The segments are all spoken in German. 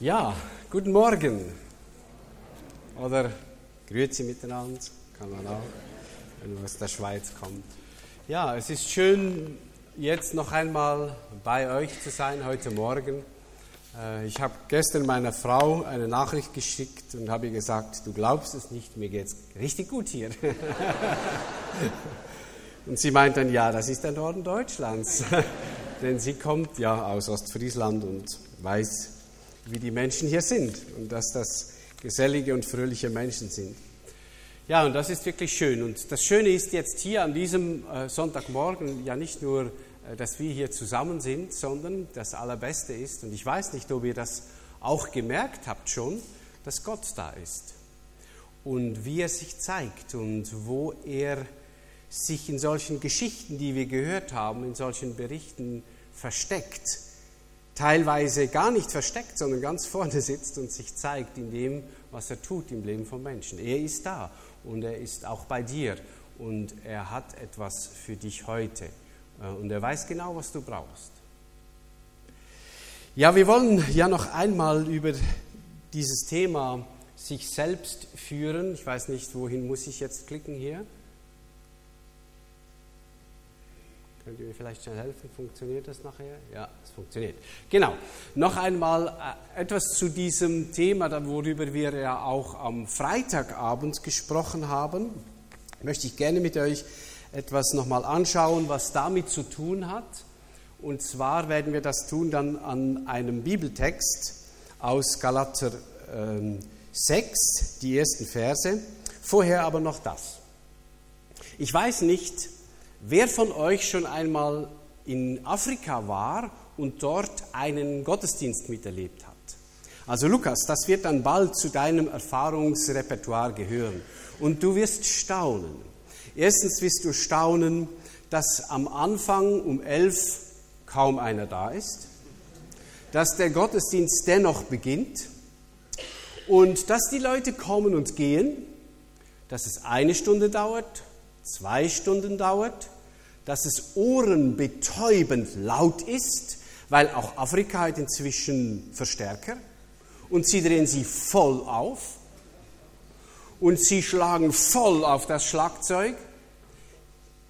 Ja, guten Morgen. Oder Grüezi miteinander, kann man auch, wenn man aus der Schweiz kommt. Ja, es ist schön, jetzt noch einmal bei euch zu sein heute Morgen. Äh, ich habe gestern meiner Frau eine Nachricht geschickt und habe ihr gesagt, du glaubst es nicht, mir geht es richtig gut hier. und sie meint dann, ja, das ist der Norden Deutschlands. Denn sie kommt ja aus Ostfriesland und weiß, wie die Menschen hier sind und dass das gesellige und fröhliche Menschen sind. Ja, und das ist wirklich schön. Und das Schöne ist jetzt hier an diesem äh, Sonntagmorgen ja nicht nur, äh, dass wir hier zusammen sind, sondern das Allerbeste ist, und ich weiß nicht, ob ihr das auch gemerkt habt schon, dass Gott da ist und wie er sich zeigt und wo er sich in solchen Geschichten, die wir gehört haben, in solchen Berichten versteckt teilweise gar nicht versteckt, sondern ganz vorne sitzt und sich zeigt in dem, was er tut im Leben von Menschen. Er ist da und er ist auch bei dir und er hat etwas für dich heute äh, und er weiß genau, was du brauchst. Ja, wir wollen ja noch einmal über dieses Thema sich selbst führen. Ich weiß nicht, wohin muss ich jetzt klicken hier? Könnt ihr mir vielleicht schnell helfen? Funktioniert das nachher? Ja, es funktioniert. Genau. Noch einmal äh, etwas zu diesem Thema, worüber wir ja auch am Freitagabend gesprochen haben. Möchte ich gerne mit euch etwas nochmal anschauen, was damit zu tun hat. Und zwar werden wir das tun dann an einem Bibeltext aus Galater äh, 6, die ersten Verse. Vorher aber noch das. Ich weiß nicht, Wer von euch schon einmal in Afrika war und dort einen Gottesdienst miterlebt hat? Also Lukas, das wird dann bald zu deinem Erfahrungsrepertoire gehören. Und du wirst staunen. Erstens wirst du staunen, dass am Anfang um elf kaum einer da ist, dass der Gottesdienst dennoch beginnt und dass die Leute kommen und gehen, dass es eine Stunde dauert, zwei Stunden dauert, dass es ohrenbetäubend laut ist, weil auch Afrika hat inzwischen Verstärker und sie drehen sie voll auf und sie schlagen voll auf das Schlagzeug.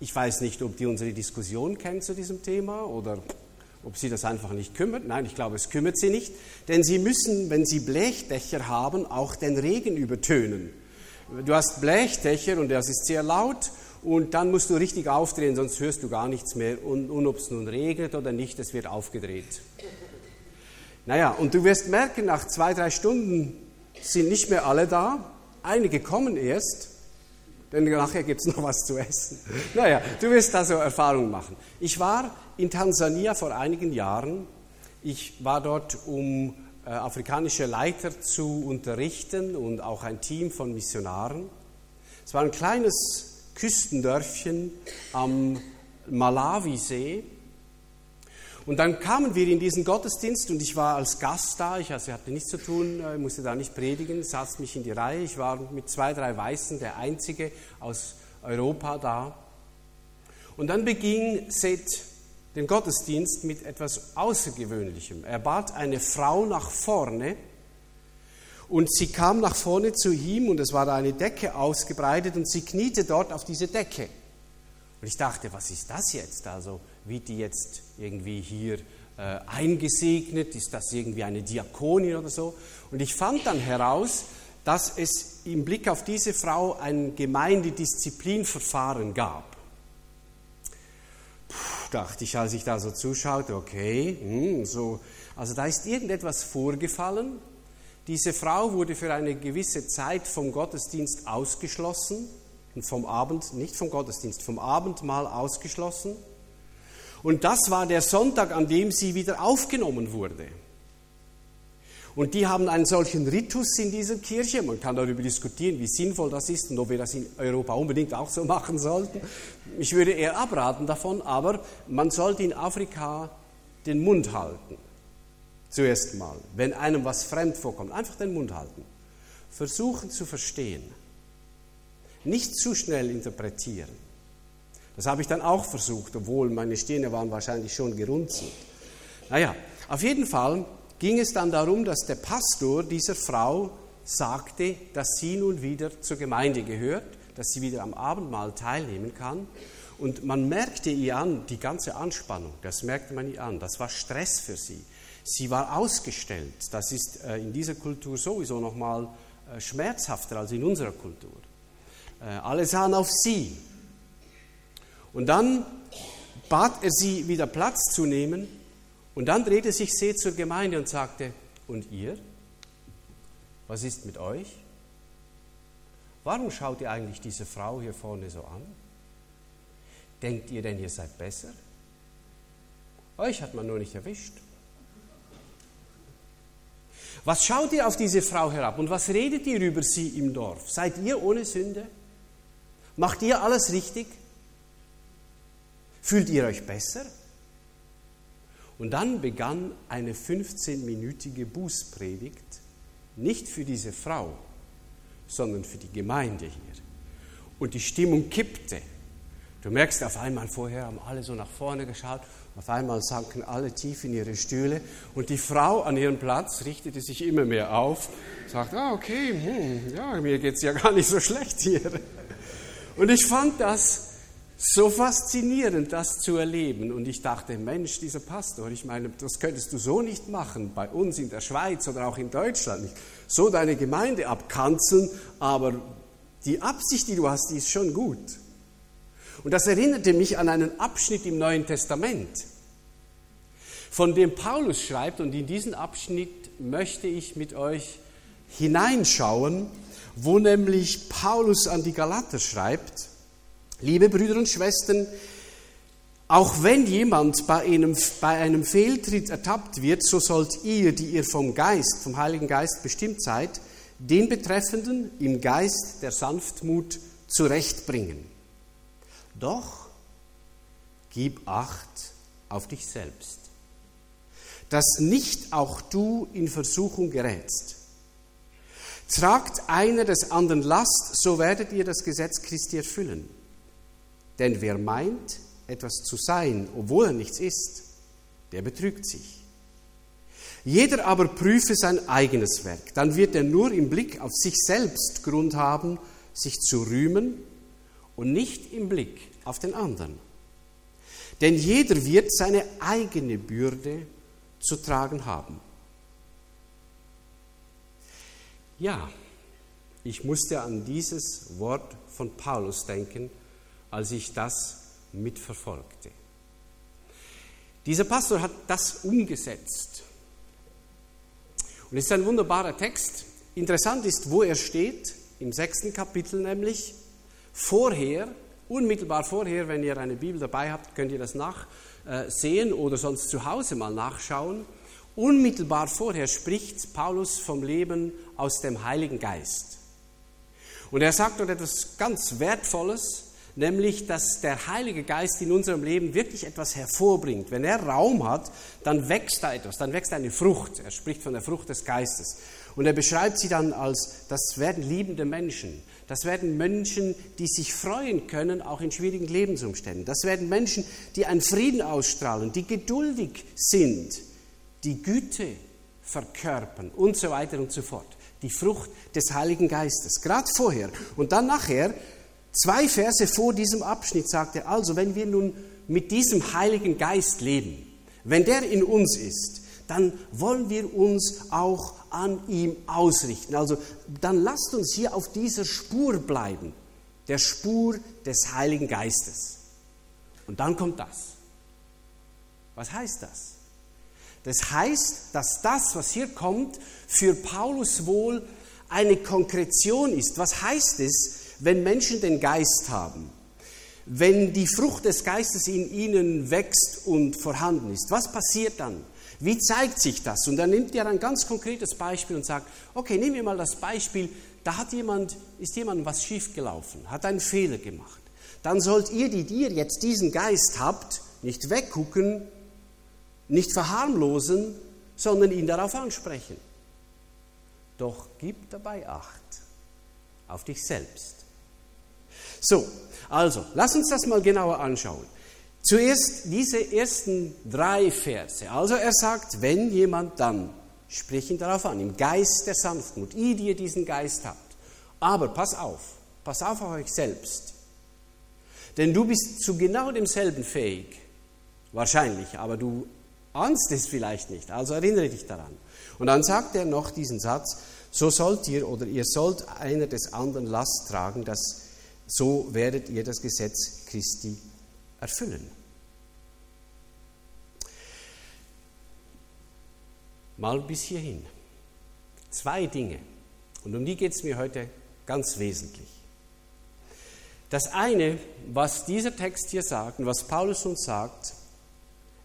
Ich weiß nicht, ob die unsere Diskussion kennen zu diesem Thema oder ob sie das einfach nicht kümmert. Nein, ich glaube, es kümmert sie nicht, denn sie müssen, wenn sie Blechdächer haben, auch den Regen übertönen. Du hast Blechdächer und das ist sehr laut und dann musst du richtig aufdrehen, sonst hörst du gar nichts mehr. Und, und ob es nun regnet oder nicht, es wird aufgedreht. Naja, und du wirst merken, nach zwei, drei Stunden sind nicht mehr alle da. Einige kommen erst, denn nachher gibt es noch was zu essen. Naja, du wirst da so Erfahrungen machen. Ich war in Tansania vor einigen Jahren. Ich war dort, um äh, afrikanische Leiter zu unterrichten und auch ein Team von Missionaren. Es war ein kleines Küstendörfchen am Malawisee. Und dann kamen wir in diesen Gottesdienst und ich war als Gast da, ich also hatte nichts zu tun, äh, musste da nicht predigen, saß mich in die Reihe. Ich war mit zwei, drei Weißen der Einzige aus Europa da. Und dann beging Seth den Gottesdienst mit etwas Außergewöhnlichem. Er bat eine Frau nach vorne und sie kam nach vorne zu ihm und es war da eine Decke ausgebreitet und sie kniete dort auf diese Decke. Und ich dachte, was ist das jetzt? Also wird die jetzt irgendwie hier äh, eingesegnet? Ist das irgendwie eine Diakonin oder so? Und ich fand dann heraus, dass es im Blick auf diese Frau ein Gemeindedisziplinverfahren gab dachte ich, als ich da so zuschaute, okay, hm, so, also da ist irgendetwas vorgefallen. Diese Frau wurde für eine gewisse Zeit vom Gottesdienst ausgeschlossen vom Abend, nicht vom Gottesdienst, vom Abendmahl ausgeschlossen. Und das war der Sonntag, an dem sie wieder aufgenommen wurde. Und die haben einen solchen Ritus in dieser Kirche. Man kann darüber diskutieren, wie sinnvoll das ist und ob wir das in Europa unbedingt auch so machen sollten. Ich würde eher abraten davon, aber man sollte in Afrika den Mund halten. Zuerst mal, wenn einem was fremd vorkommt, einfach den Mund halten. Versuchen zu verstehen. Nicht zu schnell interpretieren. Das habe ich dann auch versucht, obwohl meine Stirne waren wahrscheinlich schon gerunzelt. Naja, auf jeden Fall ging es dann darum, dass der Pastor dieser Frau sagte, dass sie nun wieder zur Gemeinde gehört, dass sie wieder am Abendmahl teilnehmen kann. Und man merkte ihr an, die ganze Anspannung, das merkte man ihr an, das war Stress für sie. Sie war ausgestellt. Das ist äh, in dieser Kultur sowieso nochmal äh, schmerzhafter als in unserer Kultur. Äh, alle sahen auf sie. Und dann bat er sie, wieder Platz zu nehmen. Und dann drehte sich sie zur Gemeinde und sagte, und ihr? Was ist mit euch? Warum schaut ihr eigentlich diese Frau hier vorne so an? Denkt ihr denn, ihr seid besser? Euch hat man nur nicht erwischt. Was schaut ihr auf diese Frau herab und was redet ihr über sie im Dorf? Seid ihr ohne Sünde? Macht ihr alles richtig? Fühlt ihr euch besser? Und dann begann eine 15-minütige Bußpredigt, nicht für diese Frau, sondern für die Gemeinde hier. Und die Stimmung kippte. Du merkst auf einmal, vorher haben alle so nach vorne geschaut, auf einmal sanken alle tief in ihre Stühle und die Frau an ihrem Platz richtete sich immer mehr auf, sagt, ah, okay, hm, ja, mir geht es ja gar nicht so schlecht hier. Und ich fand das so faszinierend, das zu erleben. Und ich dachte, Mensch, dieser Pastor, ich meine, das könntest du so nicht machen, bei uns in der Schweiz oder auch in Deutschland nicht. So deine Gemeinde abkanzeln, aber die Absicht, die du hast, die ist schon gut. Und das erinnerte mich an einen Abschnitt im Neuen Testament, von dem Paulus schreibt, und in diesen Abschnitt möchte ich mit euch hineinschauen, wo nämlich Paulus an die Galater schreibt, liebe Brüder und Schwestern, auch wenn jemand bei einem, bei einem Fehltritt ertappt wird, so sollt ihr, die ihr vom Geist, vom Heiligen Geist bestimmt seid, den Betreffenden im Geist der Sanftmut zurechtbringen. Doch gib Acht auf dich selbst, dass nicht auch du in Versuchung gerätst. Tragt einer des anderen Last, so werdet ihr das Gesetz Christi erfüllen. Denn wer meint, etwas zu sein, obwohl er nichts ist, der betrügt sich. Jeder aber prüfe sein eigenes Werk, dann wird er nur im Blick auf sich selbst Grund haben, sich zu rühmen und nicht im Blick auf den anderen. Denn jeder wird seine eigene Bürde zu tragen haben. Ja, ich musste an dieses Wort von Paulus denken, als ich das mitverfolgte. Dieser Pastor hat das umgesetzt. Und es ist ein wunderbarer Text. Interessant ist, wo er steht, im sechsten Kapitel nämlich. Vorher, unmittelbar vorher, wenn ihr eine Bibel dabei habt, könnt ihr das nachsehen oder sonst zu Hause mal nachschauen. Unmittelbar vorher spricht Paulus vom Leben aus dem Heiligen Geist. Und er sagt dort etwas ganz Wertvolles, nämlich dass der Heilige Geist in unserem Leben wirklich etwas hervorbringt. Wenn er Raum hat, dann wächst da etwas, dann wächst eine Frucht. Er spricht von der Frucht des Geistes. Und er beschreibt sie dann als, das werden liebende Menschen. Das werden Menschen, die sich freuen können, auch in schwierigen Lebensumständen. Das werden Menschen, die einen Frieden ausstrahlen, die geduldig sind, die Güte verkörpern und so weiter und so fort. Die Frucht des Heiligen Geistes. Gerade vorher und dann nachher Zwei Verse vor diesem Abschnitt sagt er also, wenn wir nun mit diesem Heiligen Geist leben, wenn der in uns ist, dann wollen wir uns auch an ihm ausrichten. Also dann lasst uns hier auf dieser Spur bleiben, der Spur des Heiligen Geistes. Und dann kommt das. Was heißt das? Das heißt, dass das, was hier kommt, für Paulus wohl eine Konkretion ist. Was heißt es, wenn Menschen den Geist haben, wenn die Frucht des Geistes in ihnen wächst und vorhanden ist, was passiert dann? Wie zeigt sich das? Und dann nimmt er ein ganz konkretes Beispiel und sagt, okay, nehmen wir mal das Beispiel, da hat jemand, ist jemandem was schiefgelaufen, hat einen Fehler gemacht. Dann sollt ihr, die ihr jetzt diesen Geist habt, nicht weggucken, nicht verharmlosen, sondern ihn darauf ansprechen. Doch gib dabei Acht auf dich selbst. So, also, lass uns das mal genauer anschauen. Zuerst diese ersten drei Verse. Also er sagt, wenn jemand dann Sprich ihn darauf an, im Geist der Sanftmut, ihr, die ihr diesen Geist habt. Aber pass auf, pass auf auf euch selbst. Denn du bist zu genau demselben fähig, wahrscheinlich, aber du ahnst es vielleicht nicht, also erinnere dich daran. Und dann sagt er noch diesen Satz, so sollt ihr oder ihr sollt einer des anderen Last tragen, dass so werdet ihr das Gesetz Christi erfüllen. Mal bis hierhin. Zwei Dinge. Und um die geht es mir heute ganz wesentlich. Das eine, was dieser Text hier sagt und was Paulus uns sagt,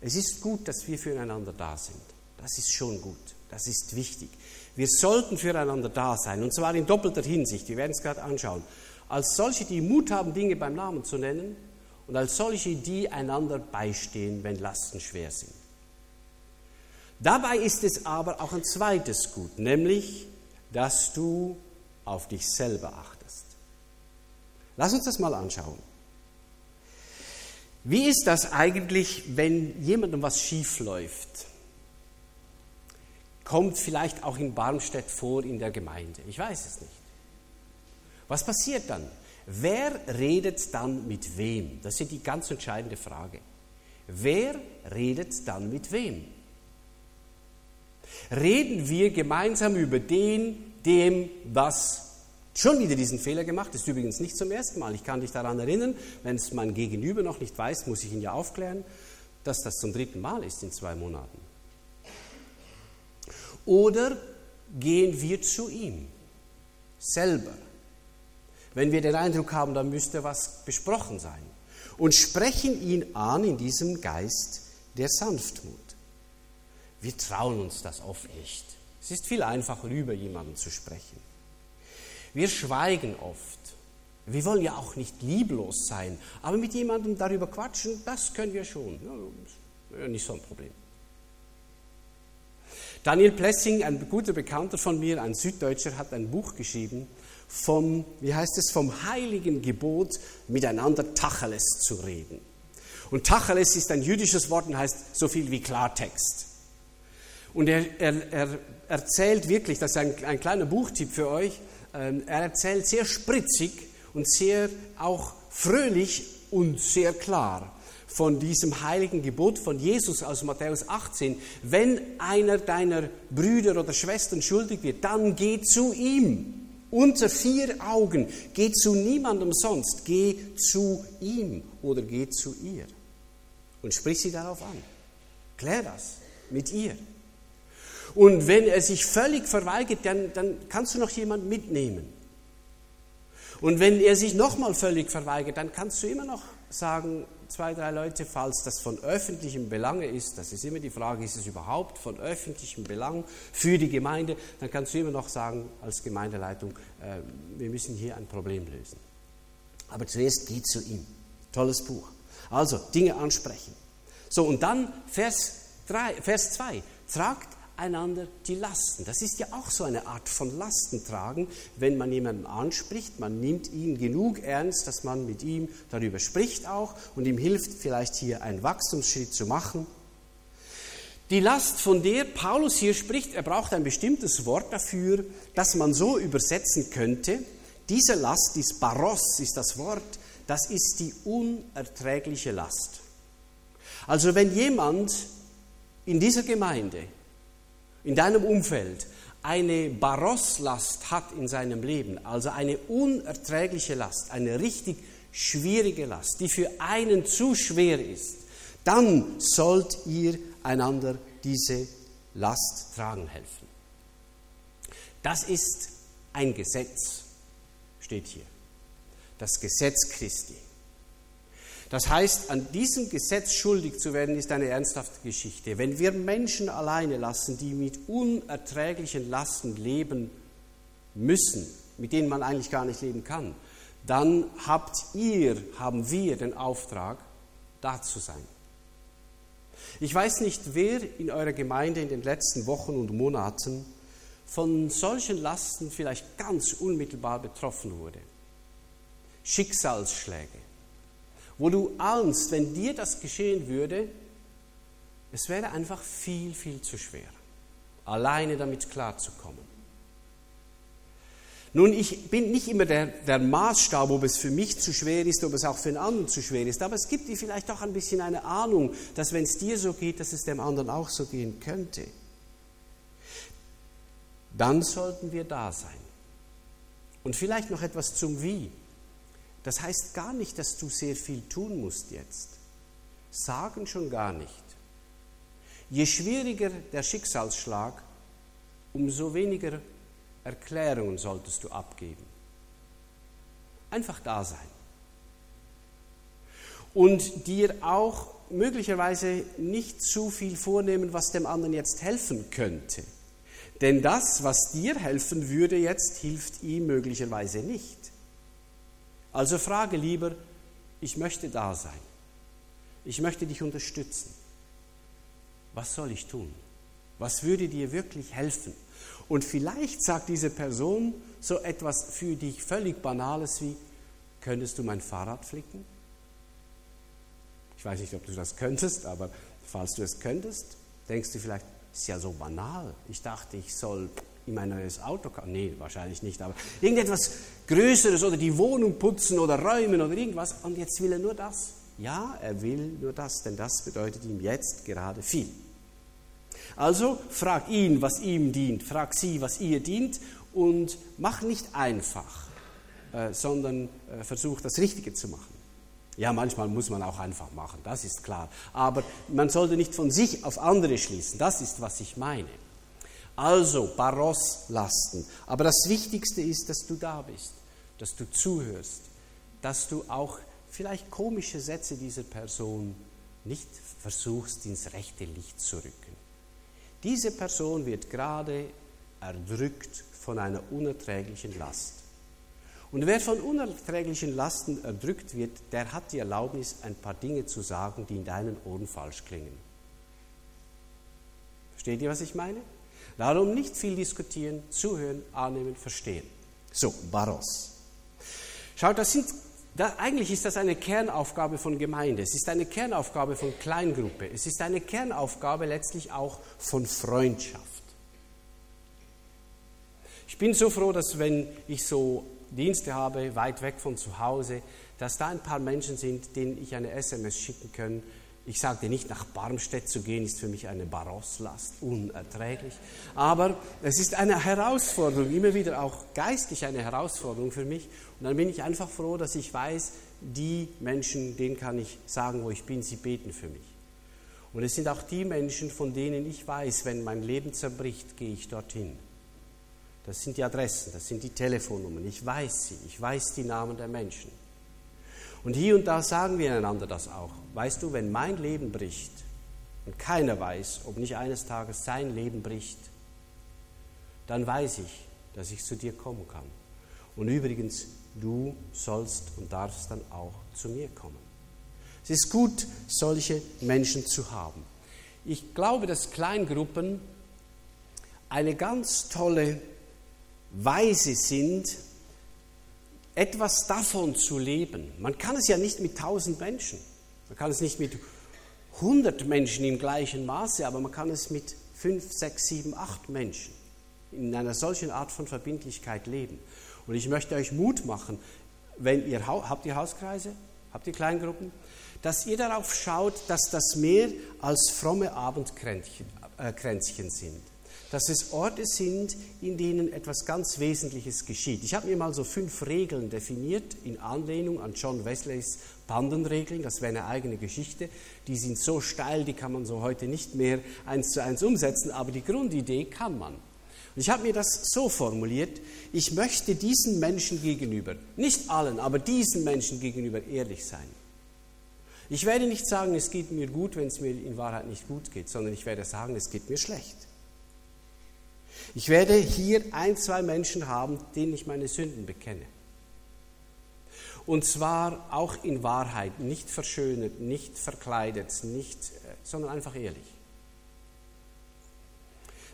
es ist gut, dass wir füreinander da sind. Das ist schon gut. Das ist wichtig. Wir sollten füreinander da sein, und zwar in doppelter Hinsicht. Wir werden es gerade anschauen. Als solche, die Mut haben, Dinge beim Namen zu nennen, und als solche, die einander beistehen, wenn Lasten schwer sind. Dabei ist es aber auch ein zweites Gut, nämlich, dass du auf dich selber achtest. Lass uns das mal anschauen. Wie ist das eigentlich, wenn jemandem was schief läuft? Kommt vielleicht auch in Barmstedt vor in der Gemeinde. Ich weiß es nicht. Was passiert dann? Wer redet dann mit wem? Das ist die ganz entscheidende Frage. Wer redet dann mit wem? Reden wir gemeinsam über den, dem was schon wieder diesen Fehler gemacht, ist übrigens nicht zum ersten Mal. Ich kann dich daran erinnern, wenn es mein Gegenüber noch nicht weiß, muss ich ihn ja aufklären, dass das zum dritten Mal ist in zwei Monaten. Oder gehen wir zu ihm selber wenn wir den Eindruck haben, da müsste was besprochen sein. Und sprechen ihn an in diesem Geist der Sanftmut. Wir trauen uns das oft nicht. Es ist viel einfacher, über jemanden zu sprechen. Wir schweigen oft. Wir wollen ja auch nicht lieblos sein, aber mit jemandem darüber quatschen, das können wir schon. Ja, nicht so ein Problem. Daniel Plessing, ein guter Bekannter von mir, ein Süddeutscher, hat ein Buch geschrieben, vom, wie heißt es, vom heiligen Gebot, miteinander Tacheles zu reden. Und Tacheles ist ein jüdisches Wort und heißt so viel wie Klartext. Und er, er, er erzählt wirklich, das ist ein, ein kleiner Buchtipp für euch, ähm, er erzählt sehr spritzig und sehr auch fröhlich und sehr klar von diesem heiligen Gebot von Jesus aus Matthäus 18. Wenn einer deiner Brüder oder Schwestern schuldig wird, dann geh zu ihm unter vier Augen. Geh zu niemandem sonst, geh zu ihm oder geh zu ihr. Und sprich sie darauf an. Klär das mit ihr. Und wenn er sich völlig verweigert, dann, dann kannst du noch jemanden mitnehmen. Und wenn er sich nochmal völlig verweigert, dann kannst du immer noch sagen, zwei, drei Leute, falls das von öffentlichem Belange ist, das ist immer die Frage, ist es überhaupt von öffentlichem Belang für die Gemeinde, dann kannst du immer noch sagen als Gemeindeleitung, äh, wir müssen hier ein Problem lösen. Aber zuerst geht zu ihm. Tolles Buch. Also, Dinge ansprechen. So, und dann Vers 3, Vers 2. Tragt einander die Lasten. Das ist ja auch so eine Art von Lastentragen, wenn man jemanden anspricht, man nimmt ihn genug ernst, dass man mit ihm darüber spricht auch und ihm hilft vielleicht hier einen Wachstumsschritt zu machen. Die Last, von der Paulus hier spricht, er braucht ein bestimmtes Wort dafür, das man so übersetzen könnte. Diese Last, dies Baros ist das Wort, das ist die unerträgliche Last. Also wenn jemand in dieser Gemeinde in deinem Umfeld eine Baroslast hat in seinem Leben, also eine unerträgliche Last, eine richtig schwierige Last, die für einen zu schwer ist, dann sollt ihr einander diese Last tragen helfen. Das ist ein Gesetz, steht hier. Das Gesetz Christi. Das heißt, an diesem Gesetz schuldig zu werden, ist eine ernsthafte Geschichte. Wenn wir Menschen alleine lassen, die mit unerträglichen Lasten leben müssen, mit denen man eigentlich gar nicht leben kann, dann habt ihr, haben wir den Auftrag, da zu sein. Ich weiß nicht, wer in eurer Gemeinde in den letzten Wochen und Monaten von solchen Lasten vielleicht ganz unmittelbar betroffen wurde. Schicksalsschläge, wo du ahnst, wenn dir das geschehen würde, es wäre einfach viel, viel zu schwer. alleine damit klarzukommen. Nun, ich bin nicht immer der, der Maßstab, ob es für mich zu schwer ist, ob es auch für einen anderen zu schwer ist, aber es gibt dir vielleicht doch ein bisschen eine Ahnung, dass wenn es dir so geht, dass es dem anderen auch so gehen könnte. Dann sollten wir da sein. Und vielleicht noch etwas zum Wie. Das heißt gar nicht, dass du sehr viel tun musst jetzt. Sagen schon gar nicht. Je schwieriger der Schicksalsschlag, umso weniger Erklärungen solltest du abgeben. Einfach da sein. Und dir auch möglicherweise nicht zu viel vornehmen, was dem anderen jetzt helfen könnte. Denn das, was dir helfen würde jetzt, hilft ihm möglicherweise nicht. Also frage lieber, ich möchte da sein. Ich möchte dich unterstützen. Was soll ich tun? Was würde dir wirklich helfen? Und vielleicht sagt diese Person so etwas für dich völlig Banales wie, könntest du mein Fahrrad flicken? Ich weiß nicht, ob du das könntest, aber falls du es könntest, denkst du vielleicht, ist ja so banal. Ich dachte, ich soll ihm ein neues Auto kaufen. Nee, wahrscheinlich nicht, aber irgendetwas Größeres oder die Wohnung putzen oder räumen oder irgendwas. Und jetzt will er nur das. Ja, er will nur das, denn das bedeutet ihm jetzt gerade viel. Also frag ihn, was ihm dient, frag sie, was ihr dient und mach nicht einfach, äh, sondern äh, versuch das Richtige zu machen. Ja, manchmal muss man auch einfach machen, das ist klar. Aber man sollte nicht von sich auf andere schließen, das ist, was ich meine. Also, Baros lasten. Aber das Wichtigste ist, dass du da bist, dass du zuhörst, dass du auch vielleicht komische Sätze dieser Person nicht versuchst, ins rechte Licht zu rücken. Diese Person wird gerade erdrückt von einer unerträglichen Last. Und wer von unerträglichen Lasten erdrückt wird, der hat die Erlaubnis, ein paar Dinge zu sagen, die in deinen Ohren falsch klingen. Versteht ihr, was ich meine? Darum nicht viel diskutieren, zuhören, annehmen, verstehen. So, Baros. Schaut, das sind, da, eigentlich ist das eine Kernaufgabe von Gemeinde. Es ist eine Kernaufgabe von Kleingruppe. Es ist eine Kernaufgabe letztlich auch von Freundschaft. Ich bin so froh, dass wenn ich so Dienste habe, weit weg von zu Hause, dass da ein paar Menschen sind, denen ich eine SMS schicken kann. Ich sagte nicht, nach Barmstedt zu gehen, ist für mich eine Baroslast, unerträglich. Aber es ist eine Herausforderung, immer wieder auch geistlich eine Herausforderung für mich. Und dann bin ich einfach froh, dass ich weiß, die Menschen, denen kann ich sagen, wo ich bin, sie beten für mich. Und es sind auch die Menschen, von denen ich weiß, wenn mein Leben zerbricht, gehe ich dorthin. Das sind die Adressen, das sind die Telefonnummern. Ich weiß sie, ich weiß die Namen der Menschen. Und hier und da sagen wir einander das auch. Weißt du, wenn mein Leben bricht und keiner weiß, ob nicht eines Tages sein Leben bricht, dann weiß ich, dass ich zu dir kommen kann. Und übrigens, du sollst und darfst dann auch zu mir kommen. Es ist gut, solche Menschen zu haben. Ich glaube, dass Kleingruppen eine ganz tolle Weise sind, etwas davon zu leben. Man kann es ja nicht mit tausend Menschen, man kann es nicht mit hundert Menschen im gleichen Maße, aber man kann es mit fünf, sechs, sieben, acht Menschen in einer solchen Art von Verbindlichkeit leben. Und ich möchte euch Mut machen, wenn ihr habt ihr Hauskreise, habt ihr Kleingruppen, dass ihr darauf schaut, dass das mehr als fromme Abendkränzchen äh, sind dass es Orte sind, in denen etwas ganz Wesentliches geschieht. Ich habe mir mal so fünf Regeln definiert in Anlehnung an John Wesleys Bandenregeln. Das wäre eine eigene Geschichte. Die sind so steil, die kann man so heute nicht mehr eins zu eins umsetzen, aber die Grundidee kann man. Und ich habe mir das so formuliert, ich möchte diesen Menschen gegenüber, nicht allen, aber diesen Menschen gegenüber ehrlich sein. Ich werde nicht sagen, es geht mir gut, wenn es mir in Wahrheit nicht gut geht, sondern ich werde sagen, es geht mir schlecht. Ich werde hier ein, zwei Menschen haben, denen ich meine Sünden bekenne. Und zwar auch in Wahrheit, nicht verschönert, nicht verkleidet, nicht, äh, sondern einfach ehrlich.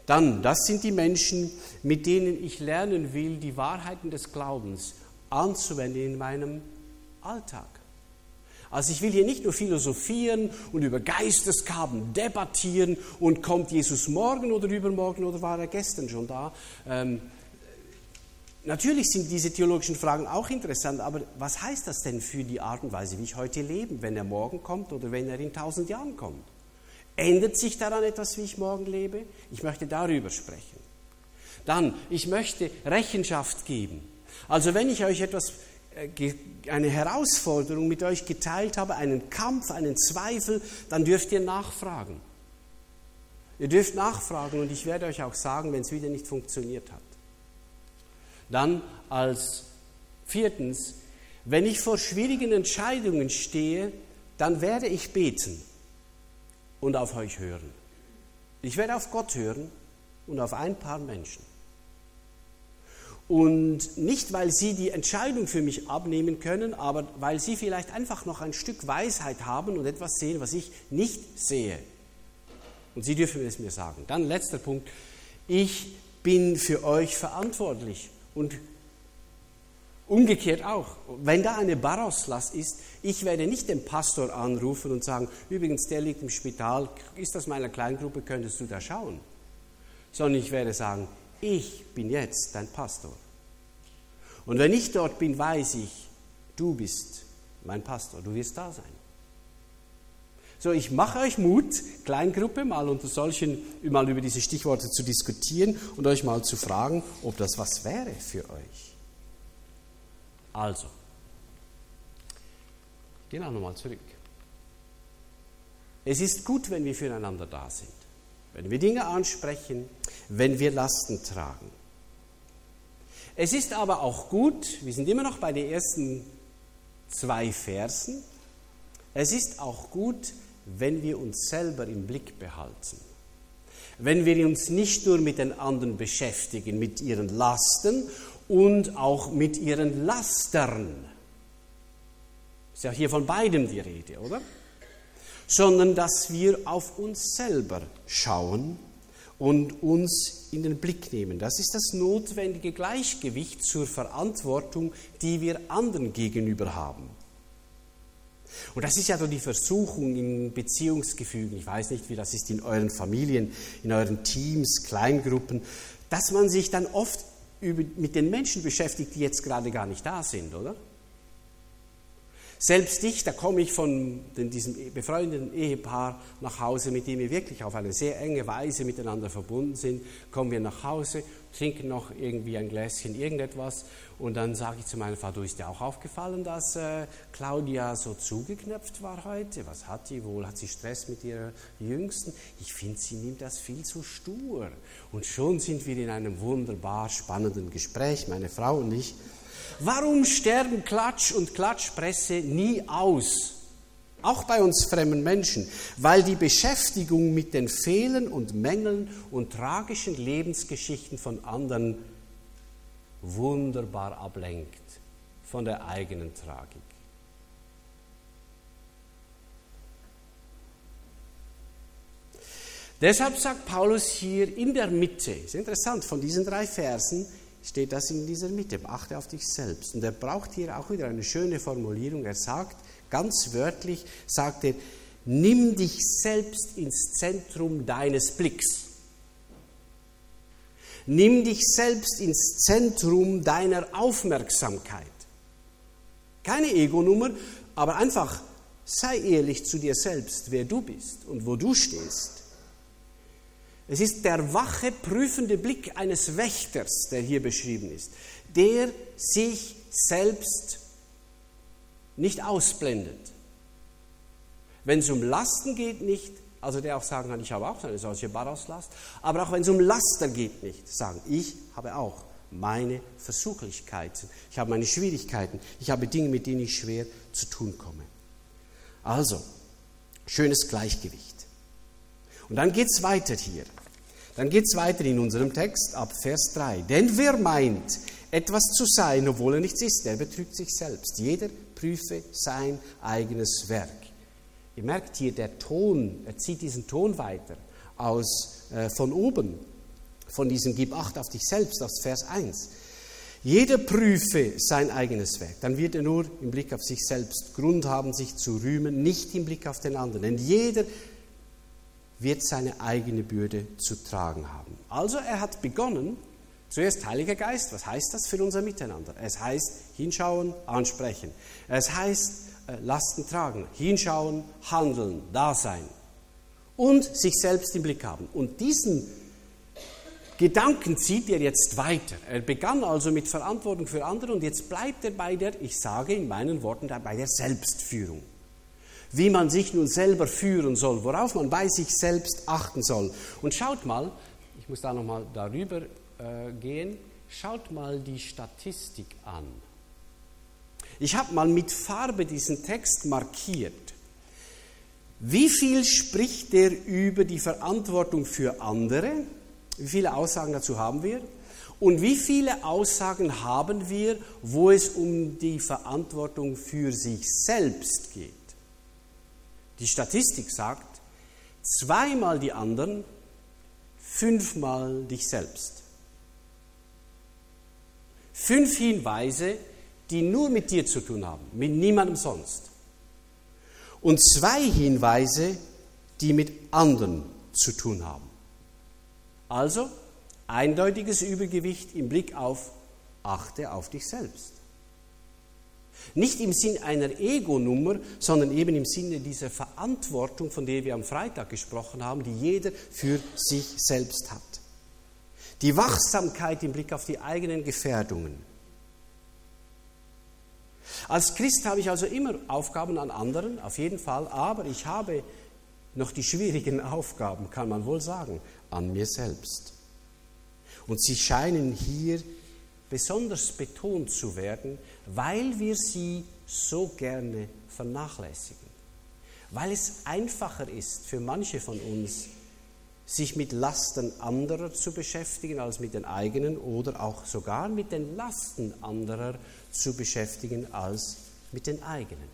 Dann, das sind die Menschen, mit denen ich lernen will, die Wahrheiten des Glaubens anzuwenden in meinem Alltag. Also ich will hier nicht nur philosophieren und über Geistesgaben debattieren und kommt Jesus morgen oder übermorgen oder war er gestern schon da. Ähm, natürlich sind diese theologischen Fragen auch interessant, aber was heißt das denn für die Art und Weise, wie ich heute lebe, wenn er morgen kommt oder wenn er in tausend Jahren kommt? Ändert sich daran etwas, wie ich morgen lebe? Ich möchte darüber sprechen. Dann, ich möchte Rechenschaft geben. Also wenn ich euch etwas eine Herausforderung mit euch geteilt habe, einen Kampf, einen Zweifel, dann dürft ihr nachfragen. Ihr dürft nachfragen und ich werde euch auch sagen, wenn es wieder nicht funktioniert hat. Dann als viertens, wenn ich vor schwierigen Entscheidungen stehe, dann werde ich beten und auf euch hören. Ich werde auf Gott hören und auf ein paar Menschen. Und nicht, weil sie die Entscheidung für mich abnehmen können, aber weil sie vielleicht einfach noch ein Stück Weisheit haben und etwas sehen, was ich nicht sehe. Und sie dürfen es mir sagen. Dann letzter Punkt. Ich bin für euch verantwortlich. Und umgekehrt auch. Wenn da eine Baroslas ist, ich werde nicht den Pastor anrufen und sagen, übrigens, der liegt im Spital, ist das meiner Kleingruppe, könntest du da schauen? Sondern ich werde sagen, ich bin jetzt dein Pastor. Und wenn ich dort bin, weiß ich, du bist mein Pastor, du wirst da sein. So, ich mache euch Mut, Kleingruppe mal unter solchen, mal über diese Stichworte zu diskutieren und euch mal zu fragen, ob das was wäre für euch. Also, gehen auch nochmal zurück. Es ist gut, wenn wir füreinander da sind, wenn wir Dinge ansprechen, wenn wir Lasten tragen. Es ist aber auch gut, wir sind immer noch bei den ersten zwei Versen, es ist auch gut, wenn wir uns selber im Blick behalten. Wenn wir uns nicht nur mit den anderen beschäftigen, mit ihren Lasten und auch mit ihren Lastern. Ist ja hier von beidem die Rede, oder? Sondern dass wir auf uns selber schauen und uns in den Blick nehmen. Das ist das notwendige Gleichgewicht zur Verantwortung, die wir anderen gegenüber haben. Und das ist ja so die Versuchung in Beziehungsgefügen. Ich weiß nicht, wie das ist in euren Familien, in euren Teams, Kleingruppen, dass man sich dann oft mit den Menschen beschäftigt, die jetzt gerade gar nicht da sind, oder? Selbst ich, da komme ich von diesem befreundeten Ehepaar nach Hause, mit dem wir wirklich auf eine sehr enge Weise miteinander verbunden sind, kommen wir nach Hause, trinken noch irgendwie ein Gläschen irgendetwas und dann sage ich zu meiner Frau, du ist dir auch aufgefallen, dass äh, Claudia so zugeknöpft war heute? Was hat sie wohl? Hat sie Stress mit ihrer Jüngsten? Ich finde, sie nimmt das viel zu stur. Und schon sind wir in einem wunderbar spannenden Gespräch, meine Frau und ich. Warum sterben Klatsch und Klatschpresse nie aus? Auch bei uns fremden Menschen, weil die Beschäftigung mit den Fehlern und Mängeln und tragischen Lebensgeschichten von anderen wunderbar ablenkt von der eigenen Tragik. Deshalb sagt Paulus hier in der Mitte, ist interessant, von diesen drei Versen, steht das in dieser Mitte. Achte auf dich selbst. Und er braucht hier auch wieder eine schöne Formulierung. Er sagt, ganz wörtlich, sagt er, nimm dich selbst ins Zentrum deines Blicks. Nimm dich selbst ins Zentrum deiner Aufmerksamkeit. Keine Ego-Nummer, aber einfach sei ehrlich zu dir selbst, wer du bist und wo du stehst. Es ist der wache, prüfende Blick eines Wächters, der hier beschrieben ist, der sich selbst nicht ausblendet. Wenn es um Lasten geht, nicht, also der auch sagen kann, ich habe auch eine solche Barauslast, aber auch wenn es um Laster geht, nicht sagen, ich habe auch meine Versuchlichkeiten, ich habe meine Schwierigkeiten, ich habe Dinge, mit denen ich schwer zu tun komme. Also, schönes Gleichgewicht. Und dann geht es weiter hier. Dann geht es weiter in unserem Text ab Vers 3. Denn wer meint, etwas zu sein, obwohl er nichts ist, der betrügt sich selbst. Jeder prüfe sein eigenes Werk. Ihr merkt hier, der Ton, er zieht diesen Ton weiter aus, äh, von oben, von diesem Gib Acht auf dich selbst, aus Vers 1. Jeder prüfe sein eigenes Werk, dann wird er nur im Blick auf sich selbst Grund haben, sich zu rühmen, nicht im Blick auf den anderen. Denn jeder wird seine eigene Bürde zu tragen haben. Also er hat begonnen, zuerst Heiliger Geist, was heißt das für unser Miteinander? Es heißt hinschauen, ansprechen. Es heißt äh, Lasten tragen, hinschauen, handeln, da sein und sich selbst im Blick haben. Und diesen Gedanken zieht er jetzt weiter. Er begann also mit Verantwortung für andere und jetzt bleibt er bei der, ich sage in meinen Worten, bei der Selbstführung. Wie man sich nun selber führen soll, worauf man bei sich selbst achten soll. Und schaut mal, ich muss da nochmal darüber äh, gehen, schaut mal die Statistik an. Ich habe mal mit Farbe diesen Text markiert. Wie viel spricht er über die Verantwortung für andere? Wie viele Aussagen dazu haben wir? Und wie viele Aussagen haben wir, wo es um die Verantwortung für sich selbst geht? Die Statistik sagt, zweimal die anderen, fünfmal dich selbst. Fünf Hinweise, die nur mit dir zu tun haben, mit niemandem sonst. Und zwei Hinweise, die mit anderen zu tun haben. Also eindeutiges Übergewicht im Blick auf, achte auf dich selbst. Nicht im Sinn einer Ego-Nummer, sondern eben im Sinne dieser Verantwortung, von der wir am Freitag gesprochen haben, die jeder für sich selbst hat. Die Wachsamkeit im Blick auf die eigenen Gefährdungen. Als Christ habe ich also immer Aufgaben an anderen, auf jeden Fall, aber ich habe noch die schwierigen Aufgaben, kann man wohl sagen, an mir selbst. Und sie scheinen hier besonders betont zu werden, weil wir sie so gerne vernachlässigen. Weil es einfacher ist für manche von uns, sich mit Lasten anderer zu beschäftigen als mit den eigenen oder auch sogar mit den Lasten anderer zu beschäftigen als mit den eigenen.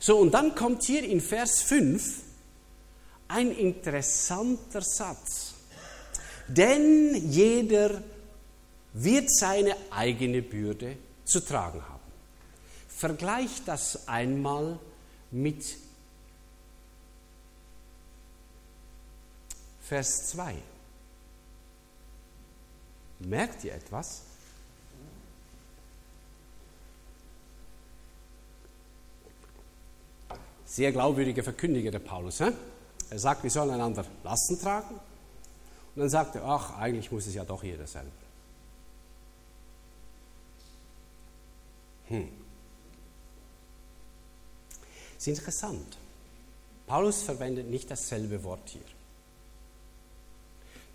So, und dann kommt hier in Vers 5 ein interessanter Satz. Denn jeder wird seine eigene Bürde zu tragen haben. Vergleicht das einmal mit Vers 2. Merkt ihr etwas? Sehr glaubwürdiger Verkündiger der Paulus. He? Er sagt, wir sollen einander Lasten tragen. Und dann sagt er, ach, eigentlich muss es ja doch jeder selber. Hm. Das ist interessant. Paulus verwendet nicht dasselbe Wort hier.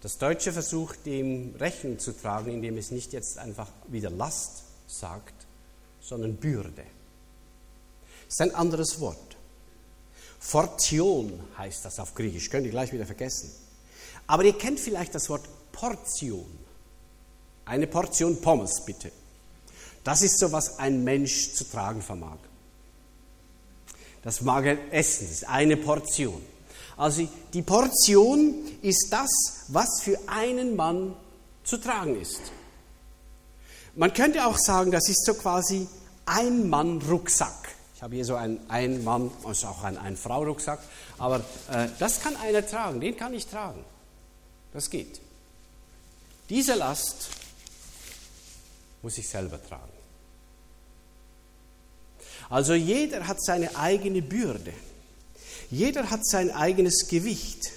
Das Deutsche versucht dem Rechnung zu tragen, indem es nicht jetzt einfach wieder Last sagt, sondern Bürde. Das ist ein anderes Wort. Fortion heißt das auf Griechisch, könnt ihr gleich wieder vergessen. Aber ihr kennt vielleicht das Wort Portion. Eine Portion Pommes, bitte. Das ist so, was ein Mensch zu tragen vermag. Das mag er essen, das ist eine Portion. Also die Portion ist das, was für einen Mann zu tragen ist. Man könnte auch sagen, das ist so quasi ein Mann Rucksack. Ich habe hier so einen Ein-Mann, also auch einen Ein-Frau-Rucksack, aber äh, das kann einer tragen, den kann ich tragen. Das geht. Diese Last muss ich selber tragen. Also jeder hat seine eigene Bürde. Jeder hat sein eigenes Gewicht.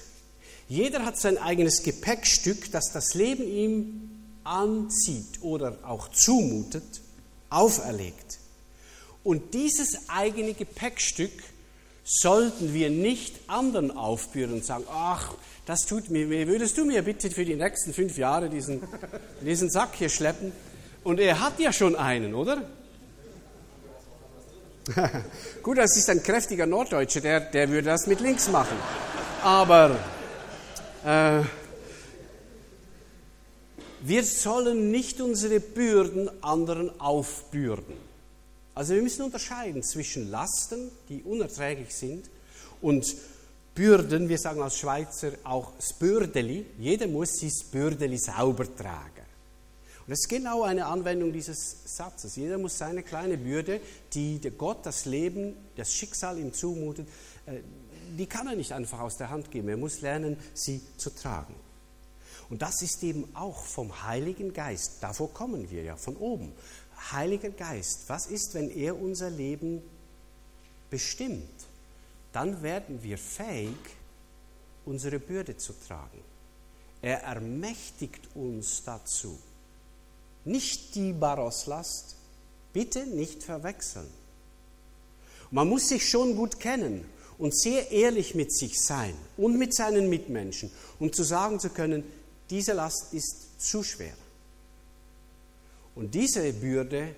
Jeder hat sein eigenes Gepäckstück, das das Leben ihm anzieht oder auch zumutet, auferlegt. Und dieses eigene Gepäckstück sollten wir nicht anderen aufbürden und sagen, ach, das tut mir weh, würdest du mir bitte für die nächsten fünf Jahre diesen, diesen Sack hier schleppen? Und er hat ja schon einen, oder? Gut, das ist ein kräftiger Norddeutscher, der, der würde das mit links machen. Aber äh, wir sollen nicht unsere Bürden anderen aufbürden. Also wir müssen unterscheiden zwischen Lasten, die unerträglich sind, und Bürden, wir sagen als Schweizer auch Spürdeli. Jeder muss sein Spürdeli sauber tragen. Das ist genau eine Anwendung dieses Satzes. Jeder muss seine kleine Bürde, die Gott das Leben, das Schicksal ihm zumutet, äh, die kann er nicht einfach aus der Hand geben. Er muss lernen, sie zu tragen. Und das ist eben auch vom Heiligen Geist. Davor kommen wir ja, von oben. Heiliger Geist, was ist, wenn er unser Leben bestimmt? Dann werden wir fähig, unsere Bürde zu tragen. Er ermächtigt uns dazu. Nicht die Baroslast, bitte nicht verwechseln. Man muss sich schon gut kennen und sehr ehrlich mit sich sein und mit seinen Mitmenschen, um zu sagen zu können, diese Last ist zu schwer. Und diese Bürde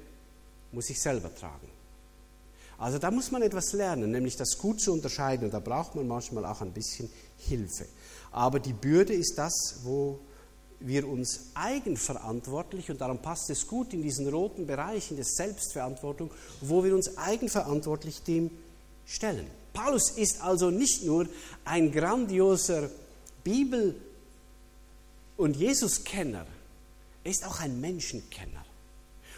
muss ich selber tragen. Also da muss man etwas lernen, nämlich das gut zu unterscheiden. Da braucht man manchmal auch ein bisschen Hilfe. Aber die Bürde ist das, wo wir uns eigenverantwortlich, und darum passt es gut in diesen roten Bereich, in der Selbstverantwortung, wo wir uns eigenverantwortlich dem stellen. Paulus ist also nicht nur ein grandioser Bibel- und Jesus-Kenner, er ist auch ein Menschenkenner.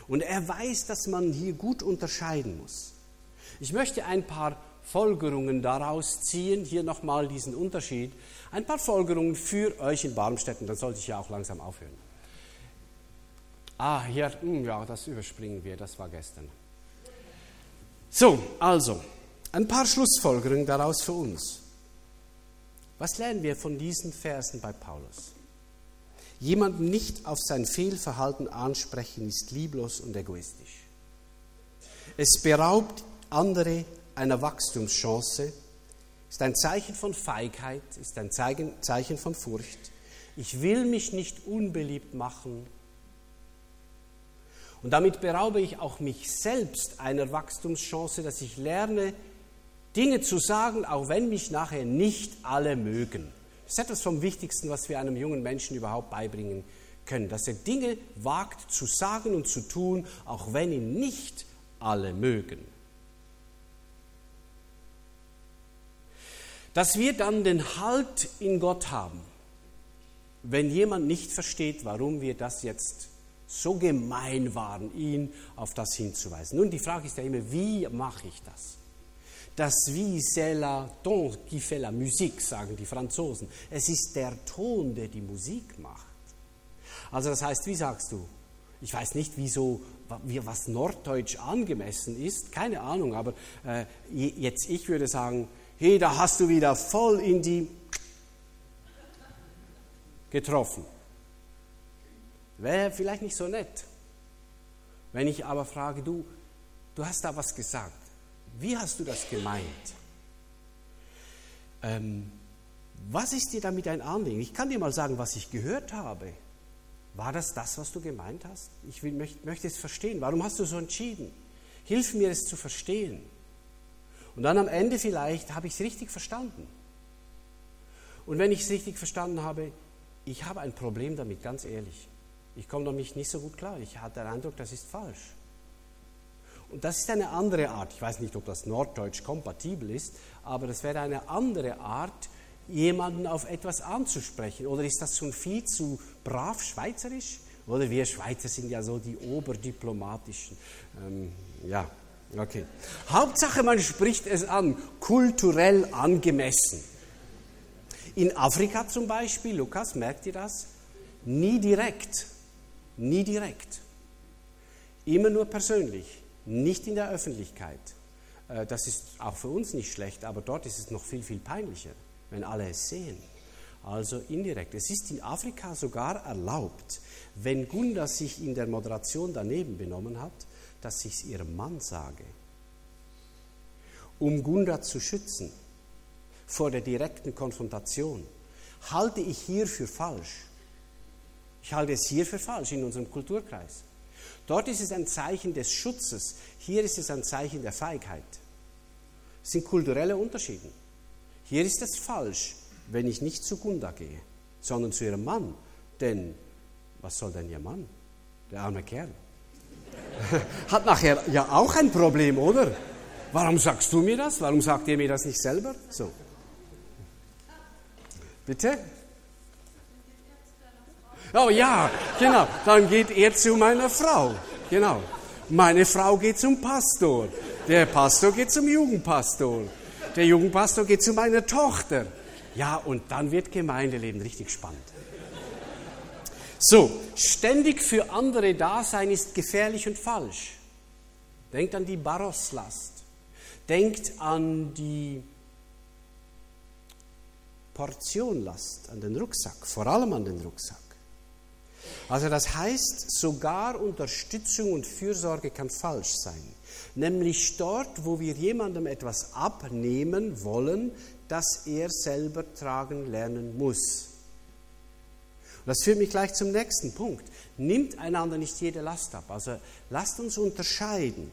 Und er weiß, dass man hier gut unterscheiden muss. Ich möchte ein paar Folgerungen daraus ziehen, hier nochmal diesen Unterschied, ein paar Folgerungen für euch in Barmstetten, dann sollte ich ja auch langsam aufhören. Ah, hier, hm, ja, das überspringen wir, das war gestern. So, also, ein paar Schlussfolgerungen daraus für uns. Was lernen wir von diesen Versen bei Paulus? Jemanden nicht auf sein Fehlverhalten ansprechen ist lieblos und egoistisch. Es beraubt andere einer Wachstumschance, ist ein Zeichen von Feigheit, ist ein Zeichen von Furcht. Ich will mich nicht unbeliebt machen. Und damit beraube ich auch mich selbst einer Wachstumschance, dass ich lerne, Dinge zu sagen, auch wenn mich nachher nicht alle mögen. Das ist etwas vom Wichtigsten, was wir einem jungen Menschen überhaupt beibringen können, dass er Dinge wagt zu sagen und zu tun, auch wenn ihn nicht alle mögen. Dass wir dann den Halt in Gott haben, wenn jemand nicht versteht, warum wir das jetzt so gemein waren, ihn auf das hinzuweisen. Nun, die Frage ist ja immer, wie mache ich das? Das Wie, c'est la ton qui fait la musique, sagen die Franzosen. Es ist der Ton, der die Musik macht. Also das heißt, wie sagst du? Ich weiß nicht, wieso, was Norddeutsch angemessen ist, keine Ahnung, aber äh, jetzt ich würde sagen, hey, da hast du wieder voll in die getroffen. Wäre vielleicht nicht so nett. Wenn ich aber frage, du, du hast da was gesagt. Wie hast du das gemeint? Ähm, was ist dir damit ein Anliegen? Ich kann dir mal sagen, was ich gehört habe. War das das, was du gemeint hast? Ich will, möchte, möchte es verstehen. Warum hast du so entschieden? Hilf mir, es zu verstehen. Und dann am Ende vielleicht habe ich es richtig verstanden. Und wenn ich es richtig verstanden habe, ich habe ein Problem damit, ganz ehrlich. Ich komme damit nicht so gut klar. Ich hatte den Eindruck, das ist falsch. Und das ist eine andere Art. Ich weiß nicht, ob das Norddeutsch kompatibel ist, aber das wäre eine andere Art, jemanden auf etwas anzusprechen. Oder ist das schon viel zu brav schweizerisch? Oder wir Schweizer sind ja so die oberdiplomatischen. Ähm, ja, okay. Hauptsache, man spricht es an, kulturell angemessen. In Afrika zum Beispiel, Lukas, merkt ihr das? Nie direkt. Nie direkt. Immer nur persönlich nicht in der Öffentlichkeit. Äh, das ist auch für uns nicht schlecht, aber dort ist es noch viel, viel peinlicher, wenn alle es sehen. Also indirekt. Es ist in Afrika sogar erlaubt, wenn Gunda sich in der Moderation daneben benommen hat, dass ich es ihrem Mann sage. Um Gunda zu schützen vor der direkten Konfrontation, halte ich hier für falsch. Ich halte es hier für falsch in unserem Kulturkreis. Dort ist es ein Zeichen des Schutzes, hier ist es ein Zeichen der Feigheit. Es sind kulturelle Unterschiede. Hier ist es falsch, wenn ich nicht zu Gunda gehe, sondern zu ihrem Mann. Denn was soll denn ihr Mann? Der arme Kerl. Hat nachher ja auch ein Problem, oder? Warum sagst du mir das? Warum sagt ihr mir das nicht selber? So. Bitte? Oh ja, genau. Dann geht er zu meiner Frau. Genau. Meine Frau geht zum Pastor. Der Pastor geht zum Jugendpastor. Der Jugendpastor geht zu meiner Tochter. Ja, und dann wird Gemeindeleben richtig spannend. So, ständig für andere da sein ist gefährlich und falsch. Denkt an die Baroslast. Denkt an die Portionlast, an den Rucksack, vor allem an den Rucksack. Also das heißt, sogar Unterstützung und Fürsorge kann falsch sein. Nämlich dort, wo wir jemandem etwas abnehmen wollen, das er selber tragen lernen muss. Das führt mich gleich zum nächsten Punkt. Nimmt einander nicht jede Last ab. Also lasst uns unterscheiden.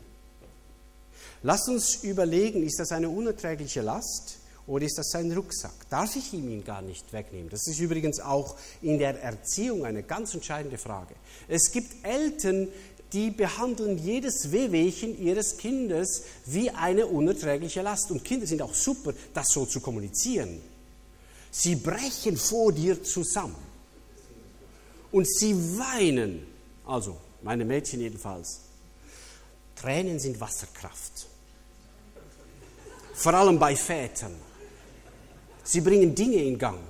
Lasst uns überlegen, ist das eine unerträgliche Last? Oder ist das sein Rucksack? Darf ich ihm ihn gar nicht wegnehmen? Das ist übrigens auch in der Erziehung eine ganz entscheidende Frage. Es gibt Eltern, die behandeln jedes Wehwehchen ihres Kindes wie eine unerträgliche Last. Und Kinder sind auch super, das so zu kommunizieren. Sie brechen vor dir zusammen. Und sie weinen. Also, meine Mädchen jedenfalls. Tränen sind Wasserkraft. Vor allem bei Vätern. Sie bringen Dinge in Gang.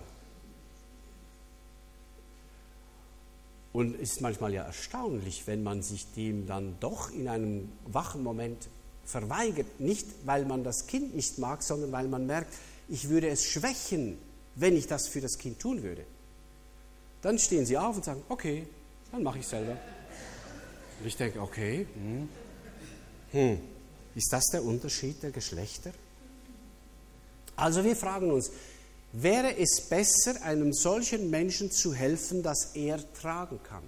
Und es ist manchmal ja erstaunlich, wenn man sich dem dann doch in einem wachen Moment verweigert. Nicht, weil man das Kind nicht mag, sondern weil man merkt, ich würde es schwächen, wenn ich das für das Kind tun würde. Dann stehen sie auf und sagen, okay, dann mache ich selber. Und ich denke, okay, hm, hm, ist das der Unterschied der Geschlechter? Also wir fragen uns, wäre es besser, einem solchen Menschen zu helfen, dass er tragen kann?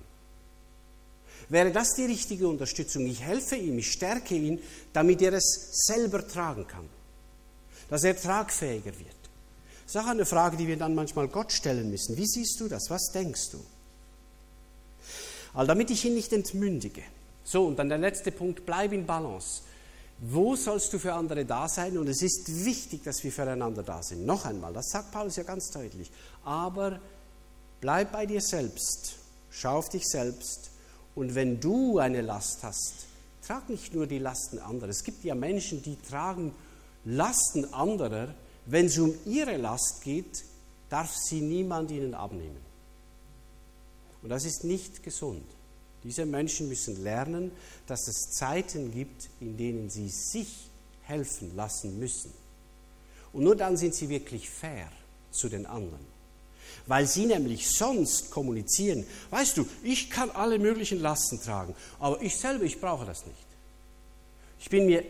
Wäre das die richtige Unterstützung? Ich helfe ihm, ich stärke ihn, damit er es selber tragen kann. Dass er tragfähiger wird. Das ist auch eine Frage, die wir dann manchmal Gott stellen müssen. Wie siehst du das? Was denkst du? Also damit ich ihn nicht entmündige. So, und dann der letzte Punkt, bleib in Balance. Wo sollst du für andere da sein? Und es ist wichtig, dass wir füreinander da sind. Noch einmal, das sagt Paulus ja ganz deutlich. Aber bleib bei dir selbst. Schau auf dich selbst. Und wenn du eine Last hast, trag nicht nur die Lasten anderer. Es gibt ja Menschen, die tragen Lasten anderer. Wenn es um ihre Last geht, darf sie niemand ihnen abnehmen. Und das ist nicht gesund. Diese Menschen müssen lernen, dass es Zeiten gibt, in denen sie sich helfen lassen müssen. Und nur dann sind sie wirklich fair zu den anderen. Weil sie nämlich sonst kommunizieren, weißt du, ich kann alle möglichen Lasten tragen, aber ich selber, ich brauche das nicht. Ich bin mir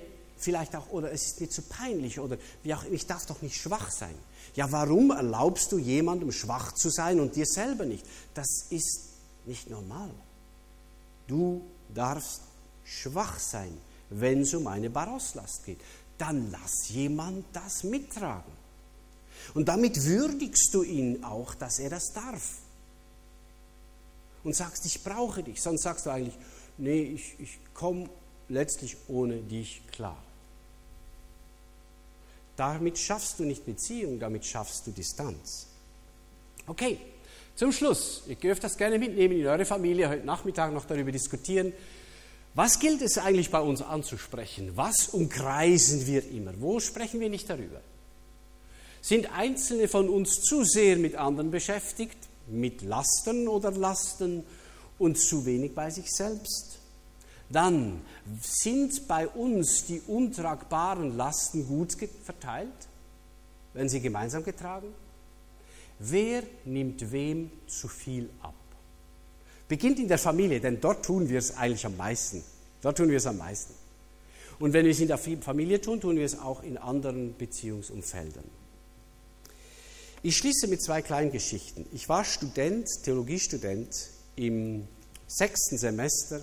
vielleicht auch, oder es ist mir zu peinlich, oder wie auch, ich darf doch nicht schwach sein. Ja, warum erlaubst du jemandem schwach zu sein und dir selber nicht? Das ist nicht normal. Du darfst schwach sein, wenn es um eine Baroslast geht. Dann lass jemand das mittragen. Und damit würdigst du ihn auch, dass er das darf. Und sagst, ich brauche dich. Sonst sagst du eigentlich, nee, ich, ich komme letztlich ohne dich klar. Damit schaffst du nicht Beziehung, damit schaffst du Distanz. Okay, zum Schluss, ihr dürft das gerne mitnehmen in eure Familie, heute Nachmittag noch darüber diskutieren. Was gilt es eigentlich bei uns anzusprechen? Was umkreisen wir immer? Wo sprechen wir nicht darüber? Sind Einzelne von uns zu sehr mit anderen beschäftigt, mit Lasten oder Lasten und zu wenig bei sich selbst? Dann sind bei uns die untragbaren Lasten gut verteilt, wenn sie gemeinsam getragen? Wer nimmt wem zu viel ab? Beginnt in der Familie, denn dort tun wir es eigentlich am meisten. Dort tun wir es am meisten. Und wenn wir es in der Familie tun, tun wir es auch in anderen Beziehungsumfeldern. Ich schließe mit zwei kleinen Geschichten. Ich war Student, Theologiestudent im sechsten Semester.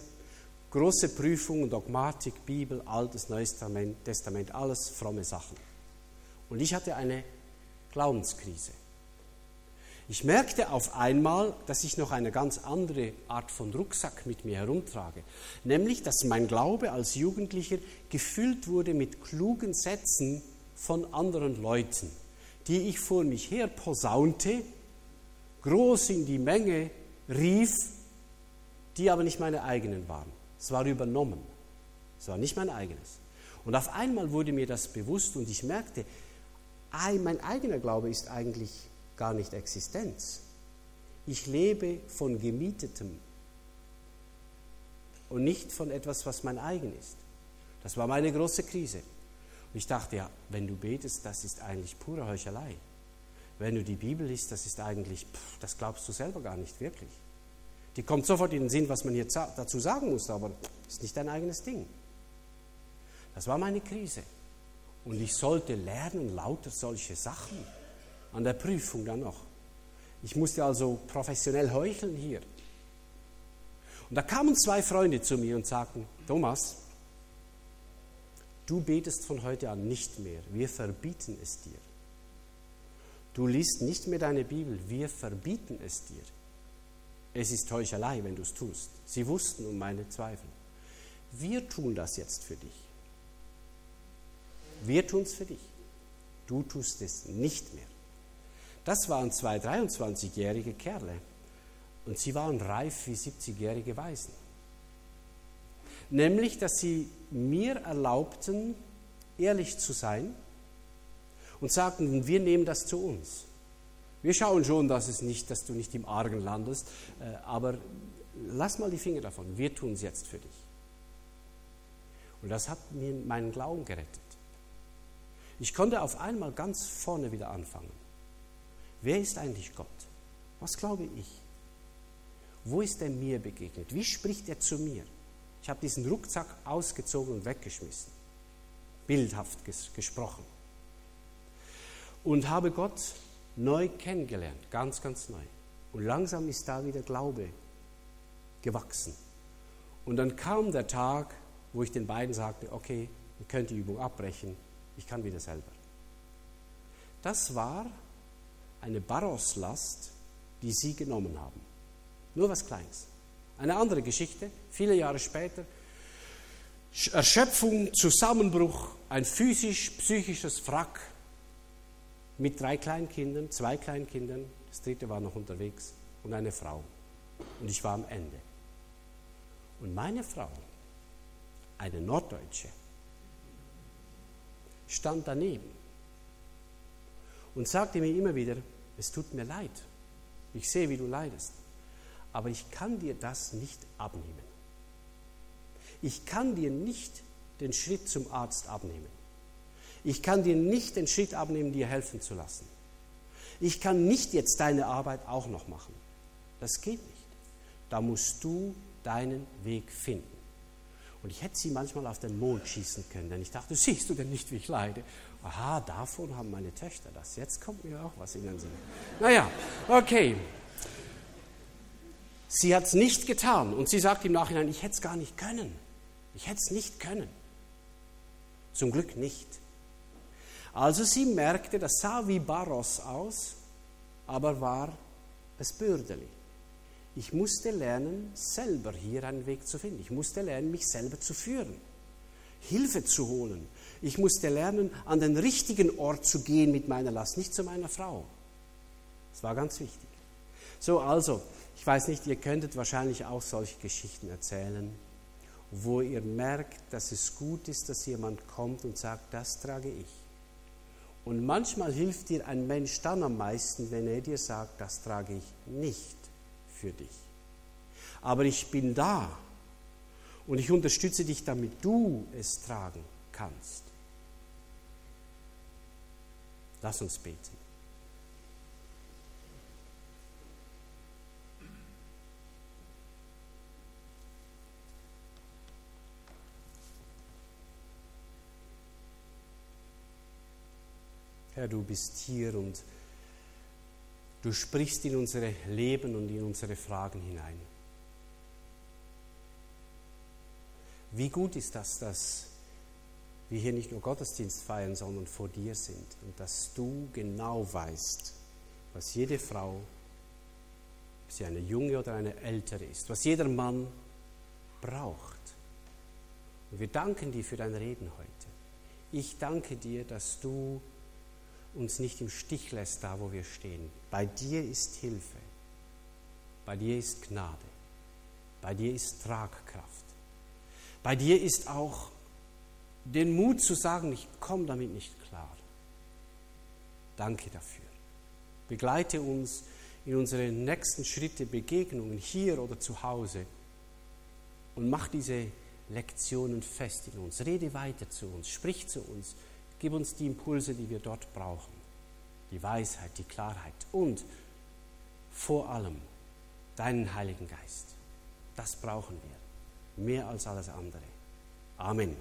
Große Prüfung, Dogmatik, Bibel, Altes, Neues Testament, alles fromme Sachen. Und ich hatte eine Glaubenskrise. Ich merkte auf einmal, dass ich noch eine ganz andere Art von Rucksack mit mir herumtrage. Nämlich, dass mein Glaube als Jugendlicher gefüllt wurde mit klugen Sätzen von anderen Leuten, die ich vor mich her posaunte, groß in die Menge rief, die aber nicht meine eigenen waren. Es war übernommen. Es war nicht mein eigenes. Und auf einmal wurde mir das bewusst und ich merkte, mein eigener Glaube ist eigentlich gar nicht Existenz. Ich lebe von gemietetem und nicht von etwas, was mein eigen ist. Das war meine große Krise. Und ich dachte, ja, wenn du betest, das ist eigentlich pure Heuchelei. Wenn du die Bibel liest, das ist eigentlich, pff, das glaubst du selber gar nicht wirklich. Die kommt sofort in den Sinn, was man hier dazu sagen muss, aber ist nicht dein eigenes Ding. Das war meine Krise. Und ich sollte lernen, lauter solche Sachen. An der Prüfung dann noch. Ich musste also professionell heucheln hier. Und da kamen zwei Freunde zu mir und sagten, Thomas, du betest von heute an nicht mehr, wir verbieten es dir. Du liest nicht mehr deine Bibel, wir verbieten es dir. Es ist Heuchelei, wenn du es tust. Sie wussten um meine Zweifel. Wir tun das jetzt für dich. Wir tun es für dich. Du tust es nicht mehr. Das waren zwei 23-jährige Kerle und sie waren reif wie 70-jährige Waisen. Nämlich, dass sie mir erlaubten, ehrlich zu sein und sagten, wir nehmen das zu uns. Wir schauen schon, dass, es nicht, dass du nicht im Argen landest, äh, aber lass mal die Finger davon. Wir tun es jetzt für dich. Und das hat mir meinen Glauben gerettet. Ich konnte auf einmal ganz vorne wieder anfangen. Wer ist eigentlich Gott? Was glaube ich? Wo ist er mir begegnet? Wie spricht er zu mir? Ich habe diesen Rucksack ausgezogen und weggeschmissen. Bildhaft ges gesprochen. Und habe Gott neu kennengelernt, ganz, ganz neu. Und langsam ist da wieder Glaube gewachsen. Und dann kam der Tag, wo ich den beiden sagte, okay, ihr könnt die Übung abbrechen, ich kann wieder selber. Das war eine Barroslast, die sie genommen haben. Nur was Kleines. Eine andere Geschichte, viele Jahre später. Erschöpfung, Zusammenbruch, ein physisch-psychisches Wrack mit drei Kleinkindern, zwei Kleinkindern, das dritte war noch unterwegs und eine Frau. Und ich war am Ende. Und meine Frau, eine Norddeutsche, stand daneben und sagte mir immer wieder, es tut mir leid, ich sehe, wie du leidest, aber ich kann dir das nicht abnehmen. Ich kann dir nicht den Schritt zum Arzt abnehmen. Ich kann dir nicht den Schritt abnehmen, dir helfen zu lassen. Ich kann nicht jetzt deine Arbeit auch noch machen. Das geht nicht. Da musst du deinen Weg finden. Und ich hätte sie manchmal auf den Mond schießen können, denn ich dachte, siehst du denn nicht, wie ich leide? Aha, davon haben meine Töchter das. Jetzt kommt mir auch was in den Sinn. Naja, okay. Sie hat es nicht getan und sie sagt im Nachhinein, ich hätte es gar nicht können. Ich hätte es nicht können. Zum Glück nicht. Also sie merkte, das sah wie Barros aus, aber war es Bürdeli. Ich musste lernen, selber hier einen Weg zu finden. Ich musste lernen, mich selber zu führen, Hilfe zu holen. Ich musste lernen, an den richtigen Ort zu gehen mit meiner Last, nicht zu meiner Frau. Das war ganz wichtig. So, also, ich weiß nicht, ihr könntet wahrscheinlich auch solche Geschichten erzählen, wo ihr merkt, dass es gut ist, dass jemand kommt und sagt, das trage ich. Und manchmal hilft dir ein Mensch dann am meisten, wenn er dir sagt, das trage ich nicht für dich. Aber ich bin da und ich unterstütze dich, damit du es tragen kannst. Lass uns beten. Herr, du bist hier und Du sprichst in unsere Leben und in unsere Fragen hinein. Wie gut ist das, dass wir hier nicht nur Gottesdienst feiern, sondern vor dir sind und dass du genau weißt, was jede Frau, ob sie eine junge oder eine ältere ist, was jeder Mann braucht. Und wir danken dir für dein Reden heute. Ich danke dir, dass du uns nicht im Stich lässt, da wo wir stehen. Bei dir ist Hilfe. Bei dir ist Gnade. Bei dir ist Tragkraft. Bei dir ist auch den Mut zu sagen, ich komme damit nicht klar. Danke dafür. Begleite uns in unsere nächsten Schritte, Begegnungen hier oder zu Hause und mach diese Lektionen fest in uns. Rede weiter zu uns, sprich zu uns, gib uns die Impulse, die wir dort brauchen. Die Weisheit, die Klarheit und vor allem deinen Heiligen Geist. Das brauchen wir, mehr als alles andere. Amen.